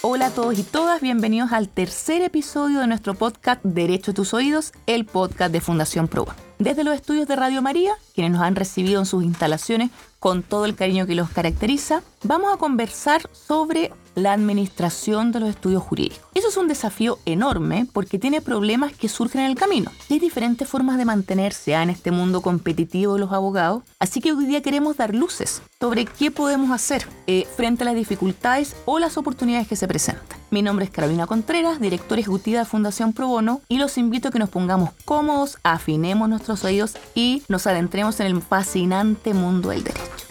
Hola a todos y todas, bienvenidos al tercer episodio de nuestro podcast Derecho a tus oídos, el podcast de Fundación Proba. Desde los estudios de Radio María, quienes nos han recibido en sus instalaciones con todo el cariño que los caracteriza, vamos a conversar sobre la administración de los estudios jurídicos. Eso es un desafío enorme porque tiene problemas que surgen en el camino. Hay diferentes formas de mantenerse en este mundo competitivo de los abogados, así que hoy día queremos dar luces sobre qué podemos hacer eh, frente a las dificultades o las oportunidades que se presentan. Mi nombre es Carolina Contreras, directora ejecutiva de Fundación Pro Bono, y los invito a que nos pongamos cómodos, afinemos nuestros oídos y nos adentremos en el fascinante mundo del derecho.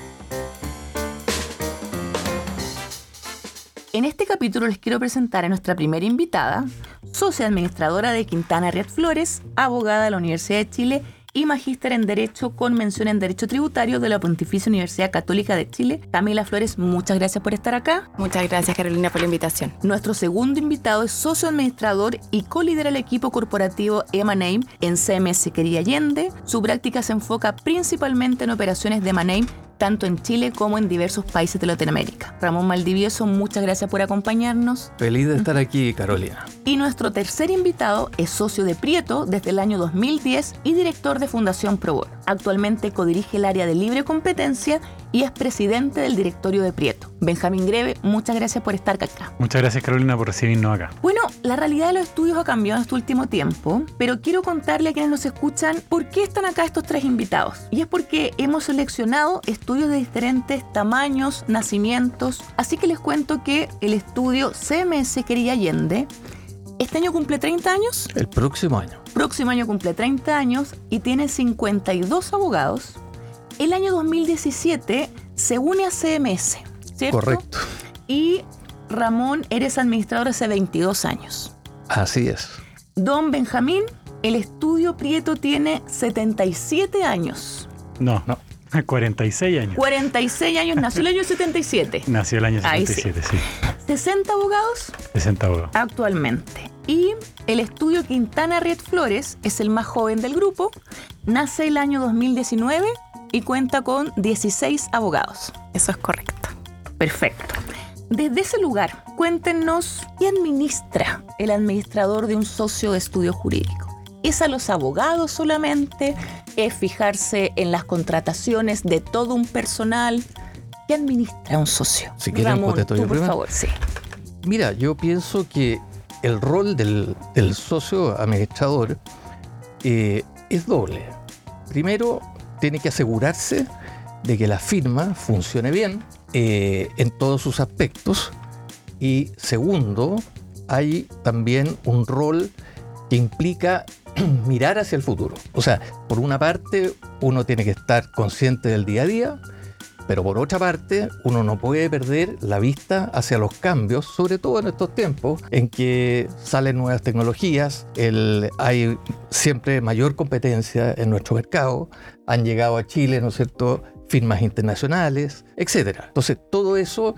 En este capítulo les quiero presentar a nuestra primera invitada, socia administradora de Quintana Riet Flores, abogada de la Universidad de Chile y magíster en Derecho con mención en Derecho Tributario de la Pontificia Universidad Católica de Chile. Camila Flores, muchas gracias por estar acá. Muchas gracias Carolina por la invitación. Nuestro segundo invitado es socio administrador y colidera el equipo corporativo Emaname en CMS Quería Allende. Su práctica se enfoca principalmente en operaciones de Emaname tanto en Chile como en diversos países de Latinoamérica. Ramón Maldivieso, muchas gracias por acompañarnos. Feliz de estar aquí, Carolina. Y nuestro tercer invitado es socio de Prieto desde el año 2010 y director de Fundación Probor. Actualmente codirige el área de libre competencia y es presidente del directorio de Prieto. Benjamín Greve, muchas gracias por estar acá. Muchas gracias Carolina por recibirnos acá. Bueno, la realidad de los estudios ha cambiado en este último tiempo, pero quiero contarle a quienes nos escuchan por qué están acá estos tres invitados. Y es porque hemos seleccionado estudios de diferentes tamaños, nacimientos, así que les cuento que el estudio CMS Querilla Allende este año cumple 30 años. El próximo año. Próximo año cumple 30 años y tiene 52 abogados. El año 2017 se une a CMS, ¿cierto? Correcto. Y Ramón, eres administrador hace 22 años. Así es. Don Benjamín, el estudio Prieto tiene 77 años. No, no. 46 años. 46 años, nació el año 77. Nació el año 77, sí. 60 abogados 60 abogados. actualmente. Y el estudio Quintana Riet Flores es el más joven del grupo. Nace el año 2019 y cuenta con 16 abogados. Eso es correcto. Perfecto. Desde ese lugar, cuéntenos qué administra el administrador de un socio de estudio jurídico. ¿Es a los abogados solamente? ¿Es fijarse en las contrataciones de todo un personal? ¿Qué administra un socio? Si quieren, Ramón, yo tú, por primero. favor, sí. Mira, yo pienso que el rol del, socio administrador eh, es doble. Primero, tiene que asegurarse de que la firma funcione bien eh, en todos sus aspectos. Y segundo, hay también un rol que implica mirar hacia el futuro. O sea, por una parte, uno tiene que estar consciente del día a día, pero por otra parte, uno no puede perder la vista hacia los cambios, sobre todo en estos tiempos en que salen nuevas tecnologías, hay siempre mayor competencia en nuestro mercado, han llegado a Chile, ¿no es cierto?, firmas internacionales, etc. Entonces, todo eso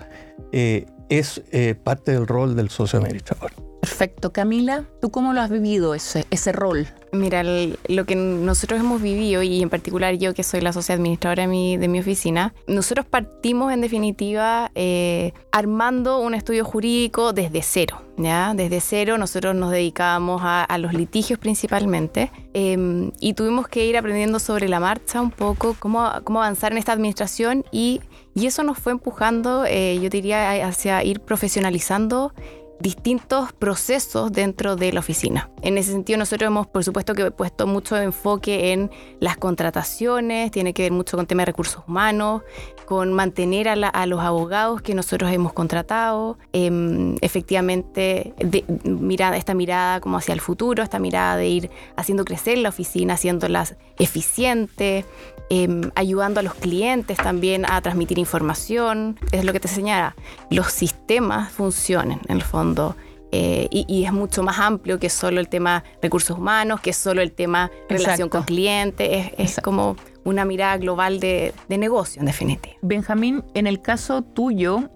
eh, es eh, parte del rol del socio administrador. Perfecto. Camila, ¿tú cómo lo has vivido ese rol? Mira, el- lo que nosotros hemos vivido, y en particular yo que soy la socia administradora de mi, de mi oficina, nosotros partimos en definitiva eh, armando un estudio jurídico desde cero. ¿ya? Desde cero nosotros nos dedicábamos a, a los litigios principalmente eh, y tuvimos que ir aprendiendo sobre la marcha un poco cómo, cómo avanzar en esta administración y, y eso nos fue empujando, eh, yo diría, hacia ir profesionalizando distintos procesos dentro de la oficina. En ese sentido, nosotros hemos, por supuesto, que puesto mucho enfoque en las contrataciones, tiene que ver mucho con temas de recursos humanos, con mantener a, la- a los abogados que nosotros hemos contratado, em, efectivamente, de, mirada, esta mirada como hacia el futuro, esta mirada de ir haciendo crecer la oficina, haciéndolas eficiente, em, ayudando a los clientes también a transmitir información. Es lo que te señala, los sistemas funcionen en el fondo. eh, y, y es mucho más amplio que solo el tema recursos humanos, que solo el tema relación Exacto. con clientes. Es, como una mirada global de, de negocio, en definitiva. Benjamín, en el caso tuyo,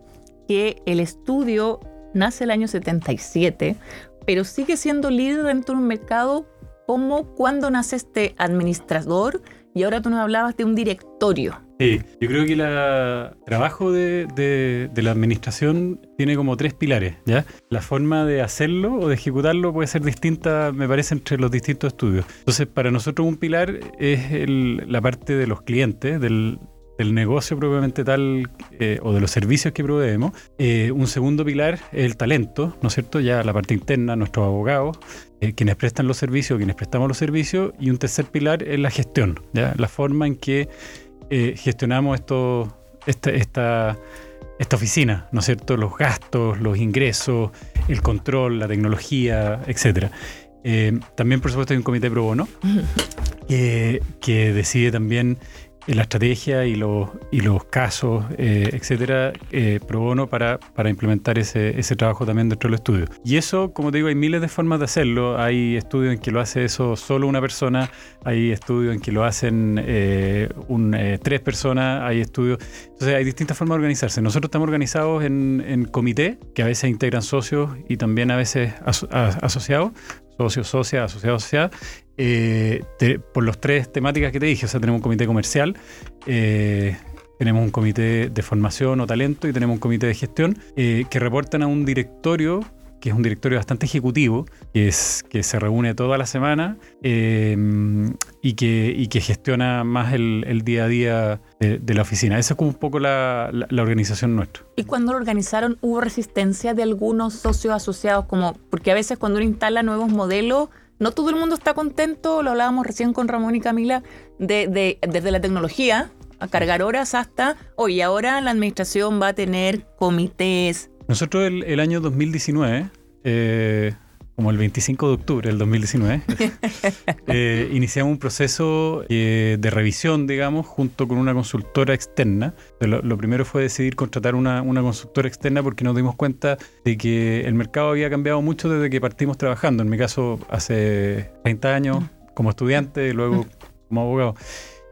que el estudio nace el año 77, pero sigue siendo líder dentro de un mercado como cuando nace este administrador y ahora tú nos hablabas de un directorio. Sí, yo creo que el trabajo de, de, la administración tiene como tres pilares, ¿ya? La forma de hacerlo o de ejecutarlo puede ser distinta, me parece, entre los distintos estudios. Entonces, para nosotros un pilar es el, la parte de los clientes, del, del negocio propiamente tal eh, o de los servicios que proveemos. Eh, un segundo pilar es el talento, ¿no es cierto? Ya la parte interna, nuestros abogados, eh, quienes prestan los servicios, quienes prestamos los servicios. Y un tercer pilar es la gestión, ¿ya? La forma en que gestionamos esto, esta, esta, esta oficina, ¿no es cierto? Los gastos, los ingresos, el control, la tecnología, etcétera. también, por supuesto, hay un comité pro bono que, que decide también la estrategia y los, y los casos, eh, etcétera, eh, pro bono para, para implementar ese, ese, trabajo también dentro del estudio. Y eso, como te digo, hay miles de formas de hacerlo. Hay estudios en que lo hace eso solo una persona, hay estudios en que lo hacen eh, un, tres personas, hay estudios. Entonces, hay distintas formas de organizarse. Nosotros estamos organizados en, en comité, que a veces integran socios y también a veces asociados socios, socias, asociados, asociadas, eh, por los tres temáticas que te dije. O sea, tenemos un comité comercial, eh, tenemos un comité de formación o talento y tenemos un comité de gestión eh, que reportan a un directorio que es un directorio bastante ejecutivo, que, es, que se reúne toda la semana y, que, que gestiona más el, día a día de, la oficina. Esa es como un poco la, la, organización nuestra. ¿Y cuando lo organizaron hubo resistencia de algunos socios asociados? como Porque a veces cuando uno instala nuevos modelos no todo el mundo está contento, lo hablábamos recién con Ramón y Camila, de, desde la tecnología, a cargar horas hasta, hoy ahora la administración va a tener comités. Nosotros el, año 2019, eh, como el 25 de octubre del 2019, eh, iniciamos un proceso eh, de revisión, digamos, junto con una consultora externa. Lo, primero fue decidir contratar una, una, consultora externa porque nos dimos cuenta de que el mercado había cambiado mucho desde que partimos trabajando. En mi caso, hace 30 años como estudiante y luego como abogado.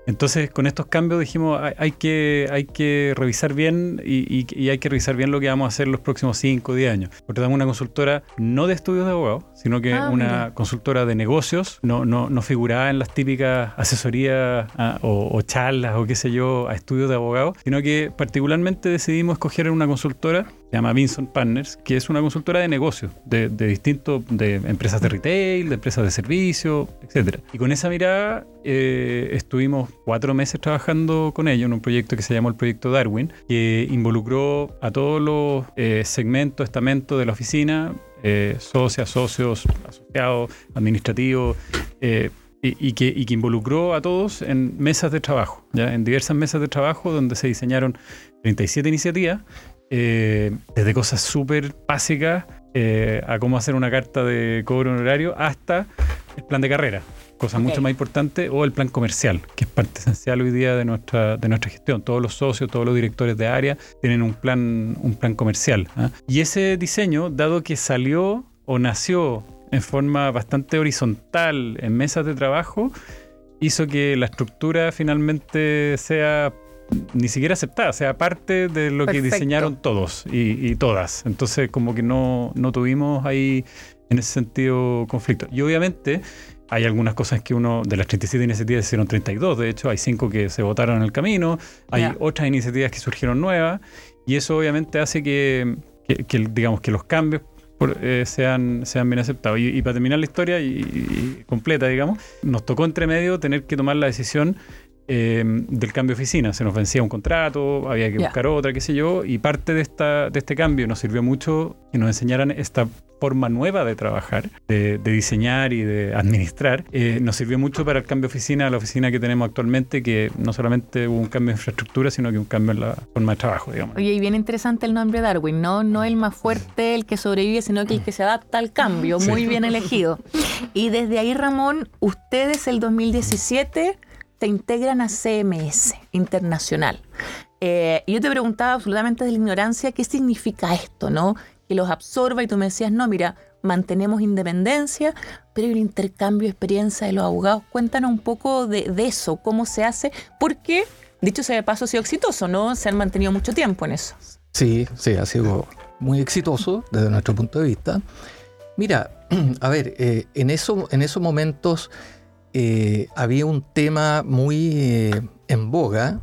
Entonces, con estos cambios dijimos, hay, que, hay que revisar bien y, hay que revisar bien lo que vamos a hacer los próximos 5 o 10 años. Porque tenemos una consultora no de estudios de abogados, sino que ah, una consultora de negocios, no, no, no figurada en las típicas asesorías ah, o, charlas o qué sé yo a estudios de abogados, sino que particularmente decidimos escoger una consultora se llama Vinson Partners, que es una consultora de negocios, de, de distintos, de empresas de retail, de empresas de servicio, etc. Y con esa mirada eh, estuvimos cuatro meses trabajando con ellos en un proyecto que se llamó el Proyecto Darwin, que involucró a todos los eh, segmentos, estamentos de la oficina, eh, socias, socios, asociados, administrativos, y, que, y, que, involucró a todos en mesas de trabajo, ¿ya? en diversas mesas de trabajo donde se diseñaron 37 iniciativas eh, desde cosas súper básicas eh, a cómo hacer una carta de cobro honorario hasta el plan de carrera, cosa mucho más importante, o el plan comercial, que es parte esencial hoy día de nuestra, de nuestra gestión. Todos los socios, todos los directores de área tienen un plan, un plan comercial. ¿ah? Y ese diseño, dado que salió o nació en forma bastante horizontal en mesas de trabajo, hizo que la estructura finalmente sea ni siquiera aceptada, sea, parte de lo que diseñaron todos y, todas. Entonces, como que no, no tuvimos ahí en ese sentido conflicto. Y obviamente hay algunas cosas que uno, de las 37 iniciativas, hicieron 32, de hecho hay 5 que se votaron en el camino, hay otras iniciativas que surgieron nuevas, y eso obviamente hace que, digamos, que los cambios eh, sean, sean bien aceptados. Y, para terminar la historia y, completa, digamos, nos tocó entre medio tener que tomar la decisión eh, del cambio de oficina. Se nos vencía un contrato, había que buscar otra, qué sé yo, y parte de, esta, de este cambio nos sirvió mucho que nos enseñaran esta forma nueva de trabajar, de, diseñar y de administrar, eh, nos sirvió mucho para el cambio de oficina, la oficina que tenemos actualmente, que no solamente hubo un cambio de infraestructura, sino que un cambio en la forma de trabajo, digamos. Oye, y bien interesante el nombre Darwin, ¿no? No el más fuerte, el que sobrevive, sino que el que se adapta al cambio, muy bien elegido. Y desde ahí, Ramón, ustedes el 2017 se integran a CMS Internacional. Eh, yo te preguntaba absolutamente de la ignorancia qué significa esto, ¿no? Que los absorba y tú me decías, no, mira, mantenemos independencia, pero hay un intercambio de experiencia de los abogados. Cuéntanos un poco de, eso, cómo se hace, porque, dicho sea de paso, ha sido exitoso, ¿no? Se han mantenido mucho tiempo en eso. Sí, sí, ha sido muy exitoso desde nuestro punto de vista. Mira, a ver, eh, en, eso, en esos momentos eh, había un tema muy eh, en boga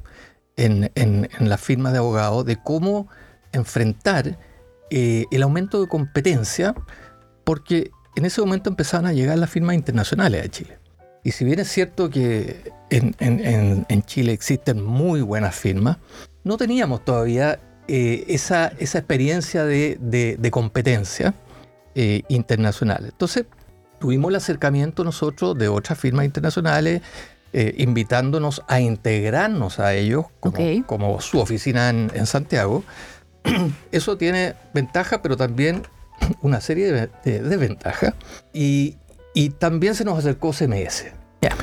en, las firmas de abogados de cómo enfrentar eh, el aumento de competencia, porque en ese momento empezaban a llegar las firmas internacionales a Chile. Y si bien es cierto que en, Chile existen muy buenas firmas, no teníamos todavía esa, experiencia de, de- competencia internacional. Entonces, tuvimos el acercamiento nosotros de otras firmas internacionales, eh, invitándonos a integrarnos a ellos como, Ok. como su oficina en, en Santiago. Eso tiene ventaja, pero también una serie de, de desventajas. Y, y también se nos acercó CMS. Ya.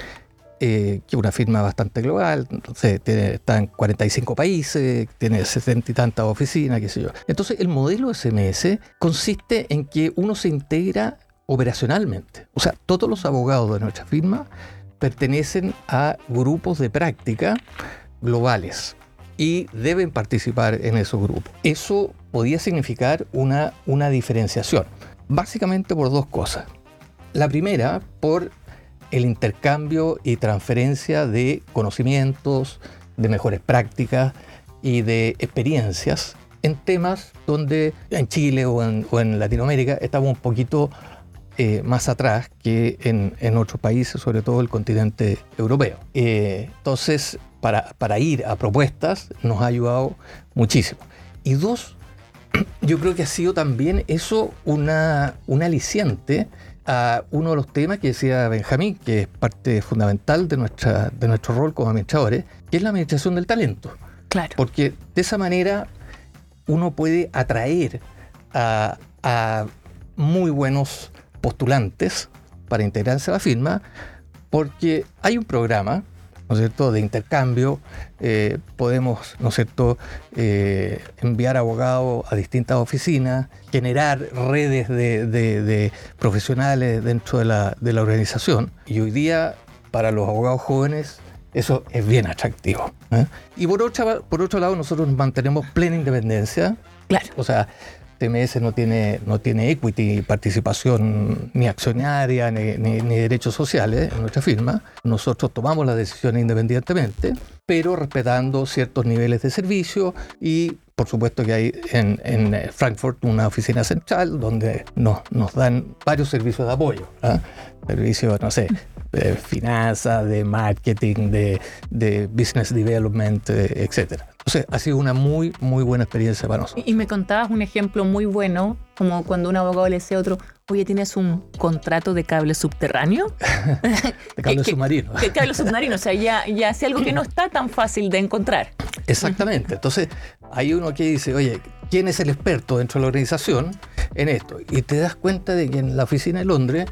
eh, que es una firma bastante global, entonces tiene, está en 45 países, tiene 60 y tantas oficinas, qué sé yo. Entonces el modelo de CMS consiste en que uno se integra operacionalmente. O sea, todos los abogados de nuestra firma pertenecen a grupos de práctica globales y deben participar en esos grupos. Eso podía significar una, una diferenciación, básicamente por dos cosas. La primera, por el intercambio y transferencia de conocimientos, de mejores prácticas y de experiencias en temas donde en Chile o en, o en Latinoamérica estamos un poquito eh, más atrás que en, en otros países, sobre todo el continente europeo. Eh, entonces, para, para ir a propuestas nos ha ayudado muchísimo. Y dos, yo creo que ha sido también eso una, un aliciente a uno de los temas que decía Benjamín, que es parte fundamental de, nuestra, de nuestro rol como administradores, que es la administración del talento. Claro. Porque de esa manera uno puede atraer a, a muy buenos postulantes para integrarse a la firma, porque hay un programa, ¿no es cierto?, de intercambio. eh, podemos, ¿no es cierto?, eh, enviar abogados a distintas oficinas, generar redes de, de- de profesionales dentro de la, de la organización. Y hoy día, para los abogados jóvenes, eso es bien atractivo. ¿eh? Y por, otra, por otro lado, nosotros nos mantenemos plena independencia. Claro. O sea, TMS no tiene, no tiene equity, participación ni accionaria, ni, ni- ni derechos sociales en nuestra firma. Nosotros tomamos las decisiones independientemente, pero respetando ciertos niveles de servicio y por supuesto que hay en, en eh, Frankfurt una oficina central donde nos, nos dan varios servicios de apoyo. ¿ah? Servicios, no sé, de finanzas, de marketing, de, de business development, eh, etc. Entonces ha sido una muy, muy buena experiencia para nosotros. Y y me contabas un ejemplo muy bueno, como cuando un abogado le decía a otro, oye, ¿tienes un contrato de cable subterráneo? De cable submarino. De cable submarino, o sea, ya, ya hace algo que no está tan fácil de encontrar. Exactamente. Entonces, hay uno que dice, oye, ¿quién es el experto dentro de la organización en esto? Y te das cuenta de que en la oficina de Londres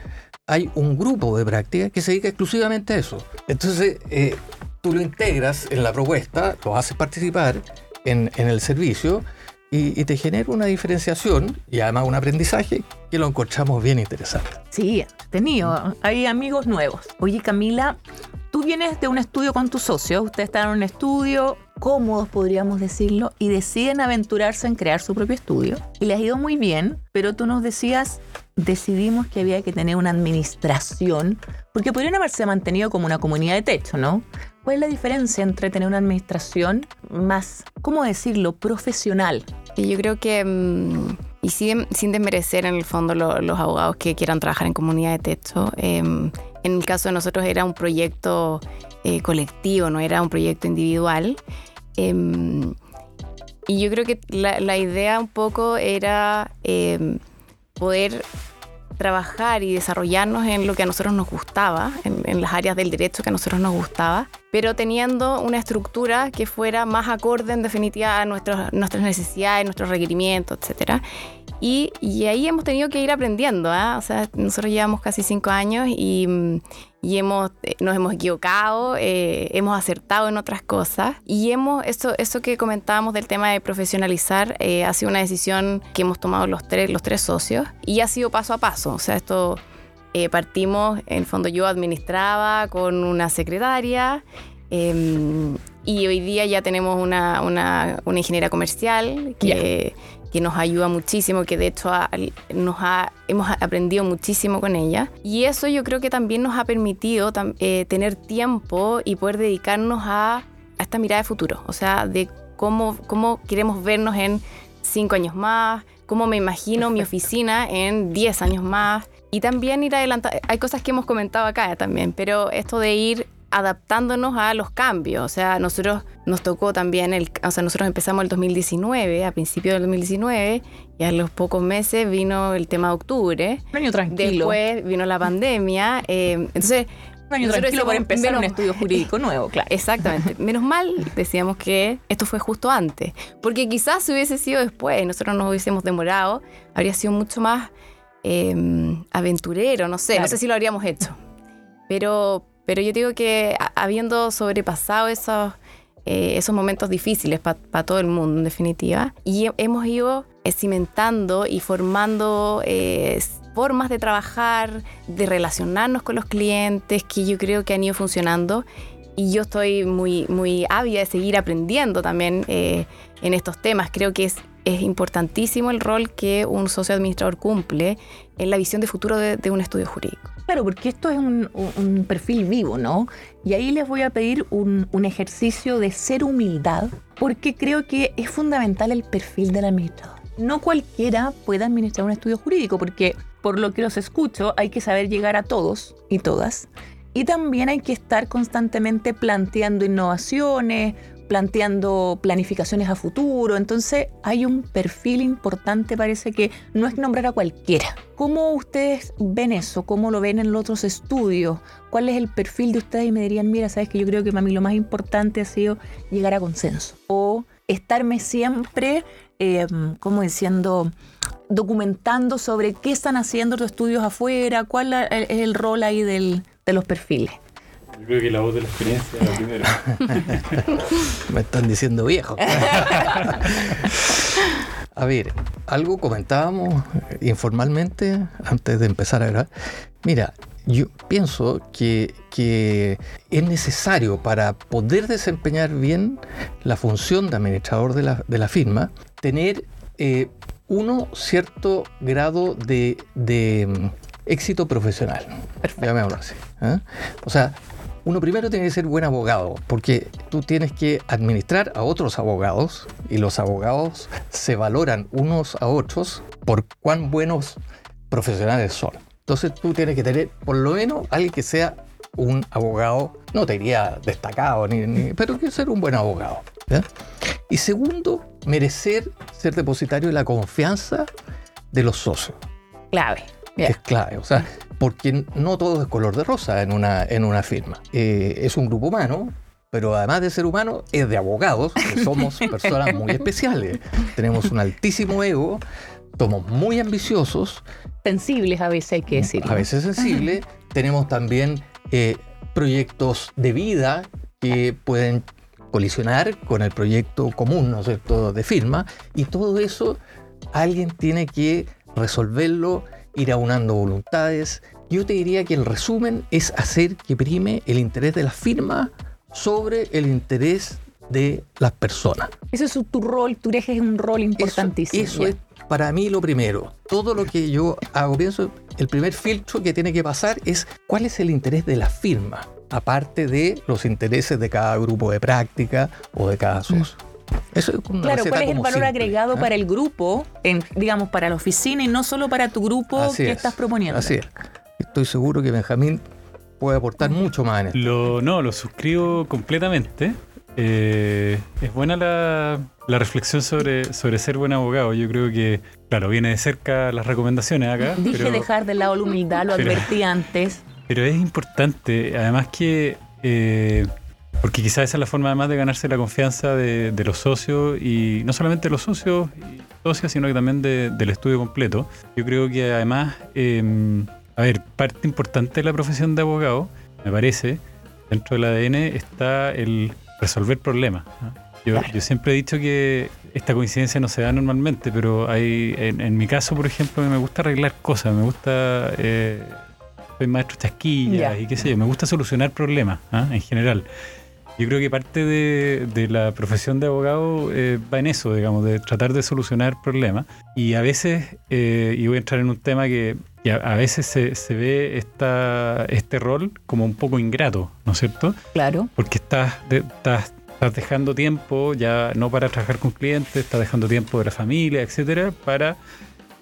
hay un grupo de práctica que se dedica exclusivamente a eso. Entonces, eh, tú lo integras en la propuesta, lo haces participar en, en el servicio y, te genera una diferenciación y además un aprendizaje que lo encontramos bien interesante. Sí, tenido. Hay amigos nuevos. Oye, Camila, tú vienes de un estudio con tus socios. Ustedes están en un estudio cómodos, podríamos decirlo, y deciden aventurarse en crear su propio estudio. Y les ha ido muy bien, pero tú nos decías, decidimos que había que tener una administración, porque podrían haberse mantenido como una comunidad de techo, ¿no? ¿Cuál es la diferencia entre tener una administración más, ¿cómo decirlo?, profesional? Yo creo que, mm, y sin, sin desmerecer en el fondo lo- los abogados que quieran trabajar en comunidad de texto, em, en el caso de nosotros era un proyecto eh, colectivo, no era un proyecto individual. Em, y yo creo que la, la idea un poco era em, poder trabajar y desarrollarnos en lo que a nosotros nos gustaba, en, las áreas del derecho que a nosotros nos gustaba, pero teniendo una estructura que fuera más acorde en definitiva a nuestros, nuestras necesidades, nuestros requerimientos, etc. Y, y ahí hemos tenido que ir aprendiendo, ¿ah? o sea, nosotros llevamos casi cinco años y, y hemos, eh, nos hemos equivocado, eh, hemos acertado en otras cosas y hemos, eso, eso que comentábamos del tema de profesionalizar eh, ha sido una decisión que hemos tomado los tres, los tres socios y ha sido paso a paso, o sea, esto eh, partimos, en el fondo yo administraba con una secretaria eh, y hoy día ya tenemos una, una, una ingeniera comercial que, que nos ayuda muchísimo, que de hecho ha- nos ha, hemos aprendido muchísimo con ella. Y eso yo creo que también nos ha permitido eh, tener tiempo y poder dedicarnos a, a esta mirada de futuro, o sea, de cómo, cómo queremos vernos en cinco años más, cómo me imagino mi oficina en 10 años más. Y también ir adelantando, hay cosas que hemos comentado acá también, pero esto de ir adaptándonos a los cambios. O sea, nosotros nos tocó también, el, o sea, nosotros empezamos el 2019, a principios del 2019, y a los pocos meses vino el tema de octubre. Un año tranquilo. Después vino la pandemia. Eh, entonces, un año tranquilo para empezar un estudio jurídico nuevo, claro. Exactamente. Menos mal decíamos que esto fue justo antes. Porque quizás si hubiese sido después, nosotros nos hubiésemos demorado, habría sido mucho más eh, aventurero, no sé, no sé si lo habríamos hecho. Pero, pero yo digo que habiendo sobrepasado esos, eh, momentos difíciles para todo el mundo, en definitiva, y hemos ido cimentando y formando eh, formas de trabajar, de relacionarnos con los clientes, que yo creo que han ido funcionando. Y yo estoy muy, muy ávida de seguir aprendiendo también eh, en estos temas. Creo que es es importantísimo el rol que un socio administrador cumple en la visión de futuro de, un estudio jurídico. Claro, porque esto es un, perfil vivo, ¿no? Y ahí les voy a pedir un, un, ejercicio de ser humildad, porque creo que es fundamental el perfil del administrador. No cualquiera puede administrar un estudio jurídico, porque por lo que los escucho hay que saber llegar a todos y todas. Y también hay que estar constantemente planteando innovaciones, planteando planificaciones a futuro. Entonces hay un perfil importante, parece que no es nombrar a cualquiera. ¿Cómo ustedes ven eso? ¿Cómo lo ven en los otros estudios? ¿Cuál es el perfil de ustedes? Y me dirían, mira, sabes que yo creo que para mí lo más importante ha sido llegar a consenso. O estarme siempre, eh, como diciendo, documentando sobre qué están haciendo los estudios afuera, cuál es el rol ahí de los perfiles. Yo creo que la voz de la experiencia es la primera. Me están diciendo viejo. A ver, algo comentábamos informalmente antes de empezar a grabar. Mira, yo pienso que, que, es necesario para poder desempeñar bien la función de administrador de la, de la firma, tener eh, uno cierto grado de, de mm, éxito profesional. Llamémoslo así. ¿eh? O sea, uno primero tiene que ser buen abogado, porque tú tienes que administrar a otros abogados y los abogados se valoran unos a otros por cuán buenos profesionales son. Entonces tú tienes que tener por lo menos alguien que sea un abogado, no te diría destacado, ni, pero que ser un buen abogado. Y segundo, merecer ser depositario de la confianza de los socios. Clave. Es clave. O sea, porque no todo es color de rosa en una, en una firma. Eh, es un grupo humano, pero además de ser humano, es de abogados, que somos personas muy especiales. Tenemos un altísimo ego, somos muy ambiciosos. Sensibles a veces hay que decir. A veces sensibles. Tenemos también eh, proyectos de vida que pueden colisionar con el proyecto común, ¿no es cierto?, de firma. Y todo eso alguien tiene que resolverlo ir aunando voluntades. Yo te diría que el resumen es hacer que prime el interés de la firma sobre el interés de las personas. Eso es tu rol, tú eres un rol importantísimo. Eso, es para mí lo primero. Todo lo que yo hago, pienso, el primer filtro que tiene que pasar es cuál es el interés de la firma, aparte de los intereses de cada grupo de práctica o de cada socio. Claro, ¿cuál es el valor agregado ¿eh? para el grupo, en, digamos, para la oficina y no solo para tu grupo que estás proponiendo? Así es. Estoy seguro que Benjamín puede aportar mucho más en esto. Lo, no, lo suscribo completamente. Eh, es buena la, reflexión sobre, sobre ser buen abogado. Yo creo que, claro, viene de cerca las recomendaciones acá. Dije dejar de lado la humildad, lo advertí antes. Pero es importante, además que eh, porque quizás esa es la forma además de ganarse la confianza de, los socios y no solamente de los socios y socias, sino que también del estudio completo. Yo creo que además, em, a ver, parte importante de la profesión de abogado, me parece, dentro del ADN está el resolver problemas. Yo, siempre he dicho que esta coincidencia no se da normalmente, pero hay, en, mi caso, por ejemplo, me gusta arreglar cosas, me gusta... Eh, soy maestro chasquillas y qué sé yo, me gusta solucionar problemas ¿ah? en general. Yo creo que parte de, la profesión de abogado eh, va en eso, digamos, de tratar de solucionar problemas. Y a veces, eh, y voy a entrar en un tema que, a, veces se, ve esta, este rol como un poco ingrato, ¿no es cierto? Claro. Porque estás, estás estás dejando tiempo ya no para trabajar con clientes, estás dejando tiempo de la familia, etcétera, para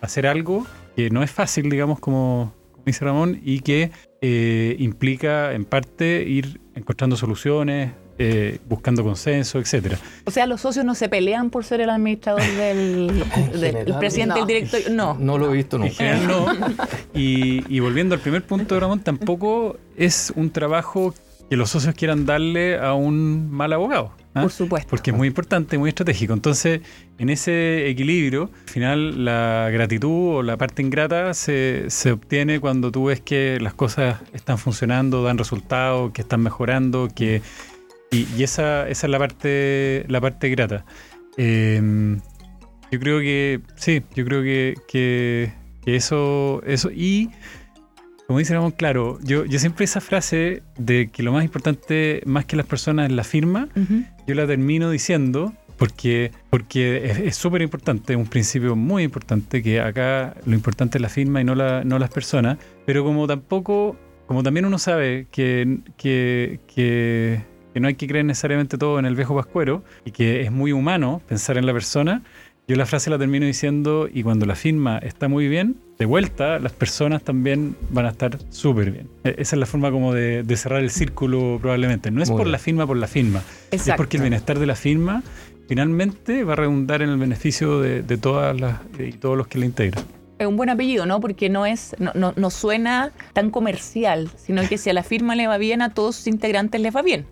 hacer algo que no es fácil, digamos, como, como dice Ramón, y que eh, implica en parte ir encontrando soluciones, eh, buscando consenso, etcétera. O sea, los socios no se pelean por ser el administrador del, En presidente del no. directorio. No. No lo he visto En nunca. general no. Y, y volviendo al primer punto, Ramón, tampoco es un trabajo que los socios quieran darle a un mal abogado. ¿ah? Por supuesto. Porque es muy importante, muy estratégico. Entonces, en ese equilibrio, al final la gratitud o la parte ingrata se, se obtiene cuando tú ves que las cosas están funcionando, dan resultados, que están mejorando, que y, y esa, esa es la parte, la parte grata. Eh, yo creo que sí, yo creo que, que, que eso, eso y como dice Ramón, claro, yo, yo siempre esa frase de que lo más importante, más que las personas, es la firma, Ujú. yo la termino diciendo porque, porque es- súper importante, es un principio muy importante, que acá lo importante es la firma y no, la, no las personas, pero como tampoco, como también uno sabe que, que, que, que no hay que creer necesariamente todo en el viejo pascuero y que es muy humano pensar en la persona, yo la frase la termino diciendo y cuando la firma está muy bien, de vuelta, las personas también van a estar súper bien. E- Esa es la forma como de, de cerrar el círculo probablemente. No es Muy por bien. la firma, por la firma. Es Exacto. porque el bienestar de la firma finalmente va a redundar en el beneficio de, de todas las y todos los que la integran. Es un buen apellido, ¿no? Porque no es, no, no, no suena tan comercial, sino que si a la firma le va bien, a todos sus integrantes les va bien.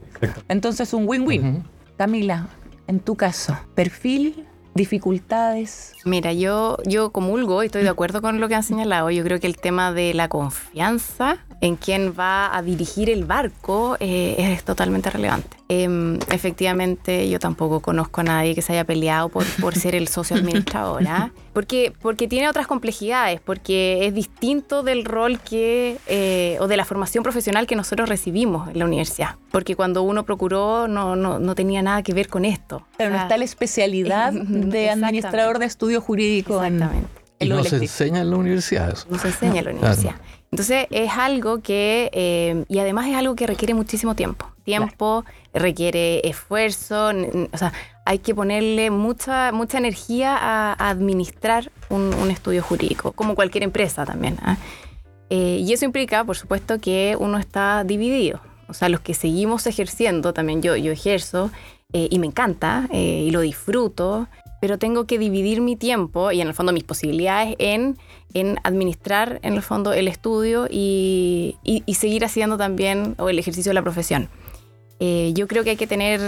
Entonces un win-win. Camila, en tu caso, perfil, dificultades. Mira, yo, yo comulgo y estoy de acuerdo con lo que han señalado. Yo creo que el tema de la confianza en quien va a dirigir el barco eh, es totalmente relevante. Em, efectivamente, yo tampoco conozco a nadie que se haya peleado por, por ser el socio administrador, ¿ah? porque, porque tiene otras complejidades, porque es distinto del rol que, eh, o de la formación profesional que nosotros recibimos en la universidad. Porque cuando uno procuró no, no, no tenía nada que ver con esto. Pero no sea, está la especialidad de administrador de estudio jurídico en, Exactamente. Y en lo no se enseña en la universidad eso. no se enseña en la universidad. Entonces es algo que, eh, y además es algo que requiere muchísimo tiempo. Tiempo, requiere esfuerzo, o sea, hay que ponerle mucha, mucha energía a, a administrar un, un estudio jurídico, como cualquier empresa también. ¿ah? Eh, y eso implica, por supuesto, que uno está dividido. O sea, los que seguimos ejerciendo, también yo, yo ejerzo, eh, y me encanta, eh, y lo disfruto, pero tengo que dividir mi tiempo y en el fondo mis posibilidades en, en administrar en el fondo el estudio y, y- y seguir haciendo también o el ejercicio de la profesión. Eh, yo creo que hay que tener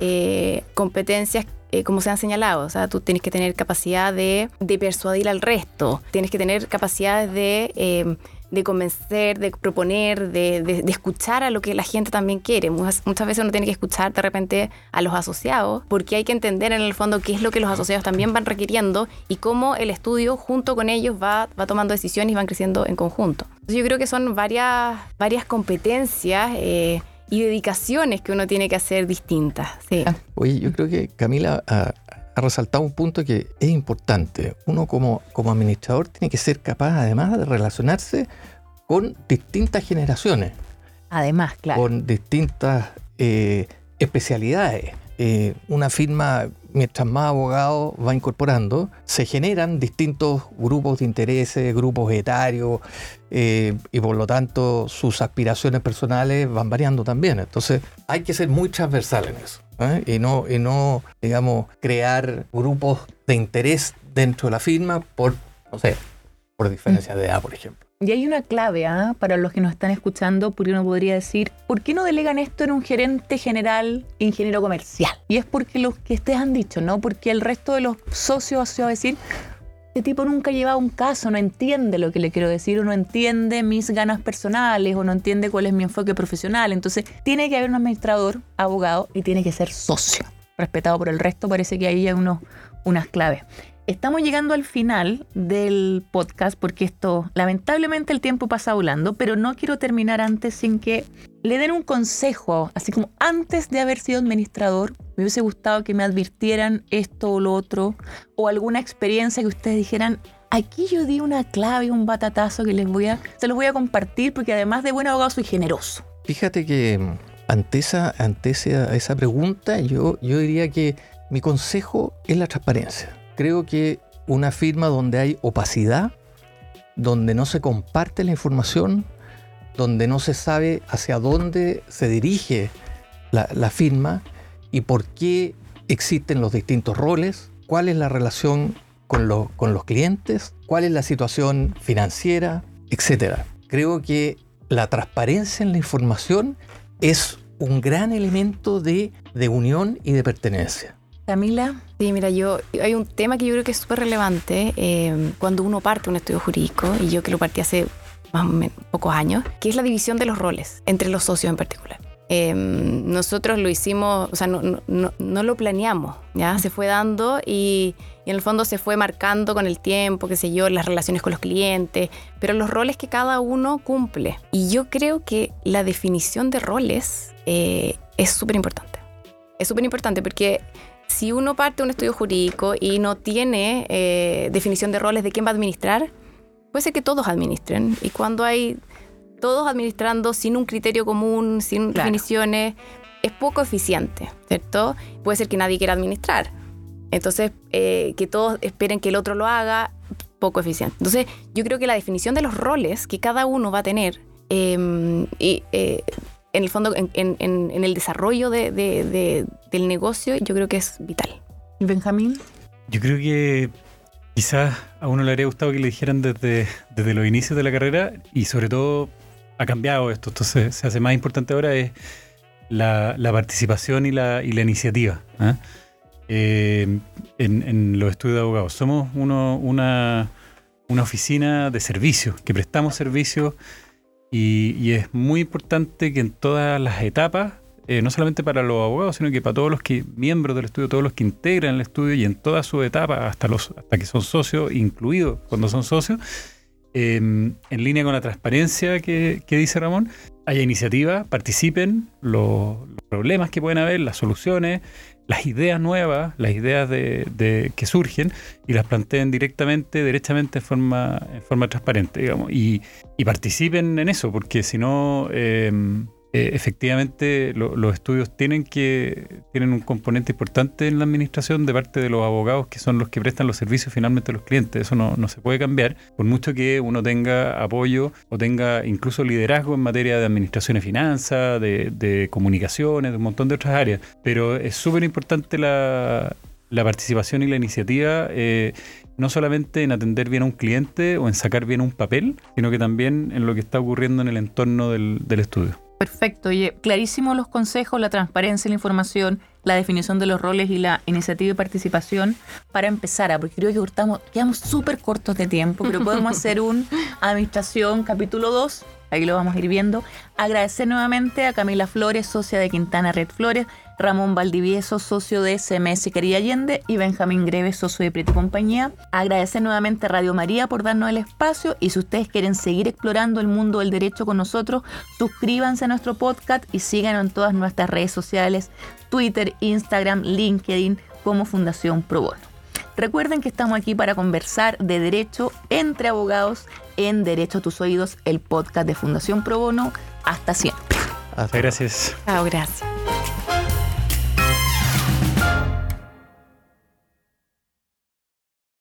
eh, competencias eh, como se han señalado, o sea, tú tienes que tener capacidad de, de persuadir al resto, tienes que tener capacidades de, eh, de convencer, de proponer, de, de- de escuchar a lo que la gente también quiere. Muchas, muchas veces uno tiene que escuchar de repente a los asociados, porque hay que entender en el fondo qué es lo que los asociados también van requiriendo y cómo el estudio junto con ellos va, va tomando decisiones y van creciendo en conjunto. Entonces yo creo que son varias, varias competencias eh, y dedicaciones que uno tiene que hacer distintas. Sí. Ah. Oye, yo creo que Camila ha, ha resaltado un punto que es importante. Uno como, como administrador tiene que ser capaz además de relacionarse con distintas generaciones, Además, claro. con distintas eh, especialidades. Eh, una firma, mientras más abogados va incorporando, se generan distintos grupos de intereses, grupos etarios, eh, y por lo tanto sus aspiraciones personales van variando también. Entonces hay que ser muy transversal en eso. ¿Eh? Y, no, y no, digamos, crear grupos de interés dentro de la firma por, no sé, por diferencia de edad, por ejemplo. Y hay una clave ¿ah? para los que nos están escuchando, porque uno podría decir, ¿por qué no delegan esto en un gerente general, ingeniero comercial? Y es porque los que ustedes han dicho, ¿no? Porque el resto de los socios se va a decir, este tipo nunca ha llevado un caso, no entiende lo que le quiero decir, o no entiende mis ganas personales, o no entiende cuál es mi enfoque profesional. Entonces, tiene que haber un administrador, abogado, y tiene que ser socio. Respetado por el resto, parece que ahí hay unas claves. Estamos llegando al final del podcast porque esto, lamentablemente el tiempo pasa volando, pero no quiero terminar antes sin que le den un consejo, así como antes de haber sido administrador, me hubiese gustado que me advirtieran esto o lo otro, o alguna experiencia que ustedes dijeran, aquí yo di una clave, un batatazo que les voy a, se los voy a compartir porque además de buen abogado soy generoso. Fíjate que mm, ante esa, esa, esa pregunta, yo, yo diría que mi consejo es la transparencia. Creo que una firma donde hay opacidad, donde no se comparte la información, donde no se sabe hacia dónde se dirige la, firma y por qué existen los distintos roles, cuál es la relación con, lo- con los clientes, cuál es la situación financiera, etc. Creo que la transparencia en la información es un gran elemento de, de unión y de pertenencia. Camila, Sí, mira, yo hay un tema que yo creo que es súper relevante eh, cuando uno parte un estudio jurídico, y yo que lo partí hace más o menos pocos años, que es la división de los roles entre los socios en particular. Eh, nosotros lo hicimos, o sea, no, no- no- no lo planeamos, ¿ya? Se fue dando y, y en el fondo se fue marcando con el tiempo, qué sé yo, las relaciones con los clientes, pero los roles que cada uno cumple. Y yo creo que la definición de roles eh, es súper importante. Es súper importante porque si uno parte de un estudio jurídico y no tiene eh, definición de roles de quién va a administrar, puede ser que todos administren. Y cuando hay todos administrando sin un criterio común, sin Claro. definiciones, es poco eficiente, ¿cierto? Puede ser que nadie quiera administrar. Entonces, eh, que todos esperen que el otro lo haga, poco eficiente. Entonces, yo creo que la definición de los roles que cada uno va a tener eh, y, eh, en el fondo, en, en- en- en el desarrollo de- de- de- del negocio, yo creo que es vital. ¿y Benjamín? Yo creo que quizás a uno le habría gustado que le dijeran desde, desde los inicios de la carrera y sobre todo ha cambiado esto, entonces se hace más importante ahora es la, participación y la, y la iniciativa ¿ah? Eh, en, los estudios de abogados. Somos una, una oficina de servicios, que prestamos servicios y es muy importante que en todas las etapas eh, no solamente para los abogados, sino que para todos los que miembros del estudio, todos los que integran el estudio y en todas sus etapas, hasta los hasta que son socios, incluidos cuando son socios, eh, en línea con la transparencia que, dice Ramón, haya iniciativa, participen, los, problemas que pueden haber, las soluciones, las ideas nuevas, las ideas de, que surgen y las planteen directamente, derechamente, en forma, en forma transparente, digamos, y, participen en eso, porque si no, eh, eh, efectivamente lo- los estudios tienen que tienen un componente importante en la administración de parte de los abogados que son los que prestan los servicios finalmente a los clientes. Eso no, no se puede cambiar, por mucho que uno tenga apoyo o tenga incluso liderazgo en materia de administración de finanzas, de, comunicaciones, de un montón de otras áreas. Pero es súper importante la, la participación y la iniciativa, eh, no solamente en atender bien a un cliente o en sacar bien un papel, sino que también en lo que está ocurriendo en el entorno del estudio. Perfecto, oye, clarísimos los consejos, la transparencia, la información, la definición de los roles y la iniciativa y participación para empezar, porque creo que estamos, quedamos súper cortos de tiempo, pero podemos hacer un administración capítulo 2, ahí lo vamos a ir viendo. Agradecer nuevamente a Camila Flores, socia de Quintana Red Flores, Ramón Valdivieso, socio de CMS Querida Allende y Benjamín Greves, socio de Prieto y Compañía. Agradecer nuevamente a Radio María por darnos el espacio y si ustedes quieren seguir explorando el mundo del derecho con nosotros, suscríbanse a nuestro podcast y síganos en todas nuestras redes sociales, Twitter, Instagram, LinkedIn como Fundación Pro Bono. Recuerden que estamos aquí para conversar de derecho entre abogados en Derecho a tus Oídos, el podcast de Fundación Pro Bono. Hasta siempre. Hasta Gracias. Chao, gracias.